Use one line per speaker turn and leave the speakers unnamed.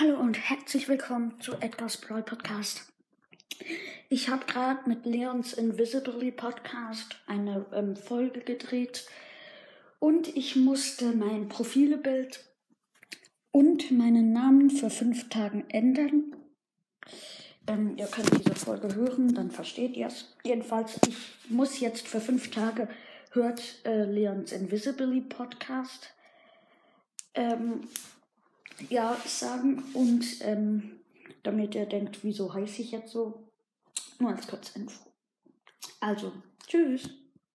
Hallo und herzlich willkommen zu Edgar's Brawl Podcast. Ich habe gerade mit Leons Invisibly Podcast eine ähm, Folge gedreht und ich musste mein Profilbild und meinen Namen für fünf Tagen ändern. Ähm, ihr könnt diese Folge hören, dann versteht ihr es. Jedenfalls, ich muss jetzt für fünf Tage hört äh, Leons Invisibly Podcast. Ähm, ja sagen und ähm, damit ihr denkt, wieso heiße ich jetzt so, nur als Kurzinfo. Also, tschüss.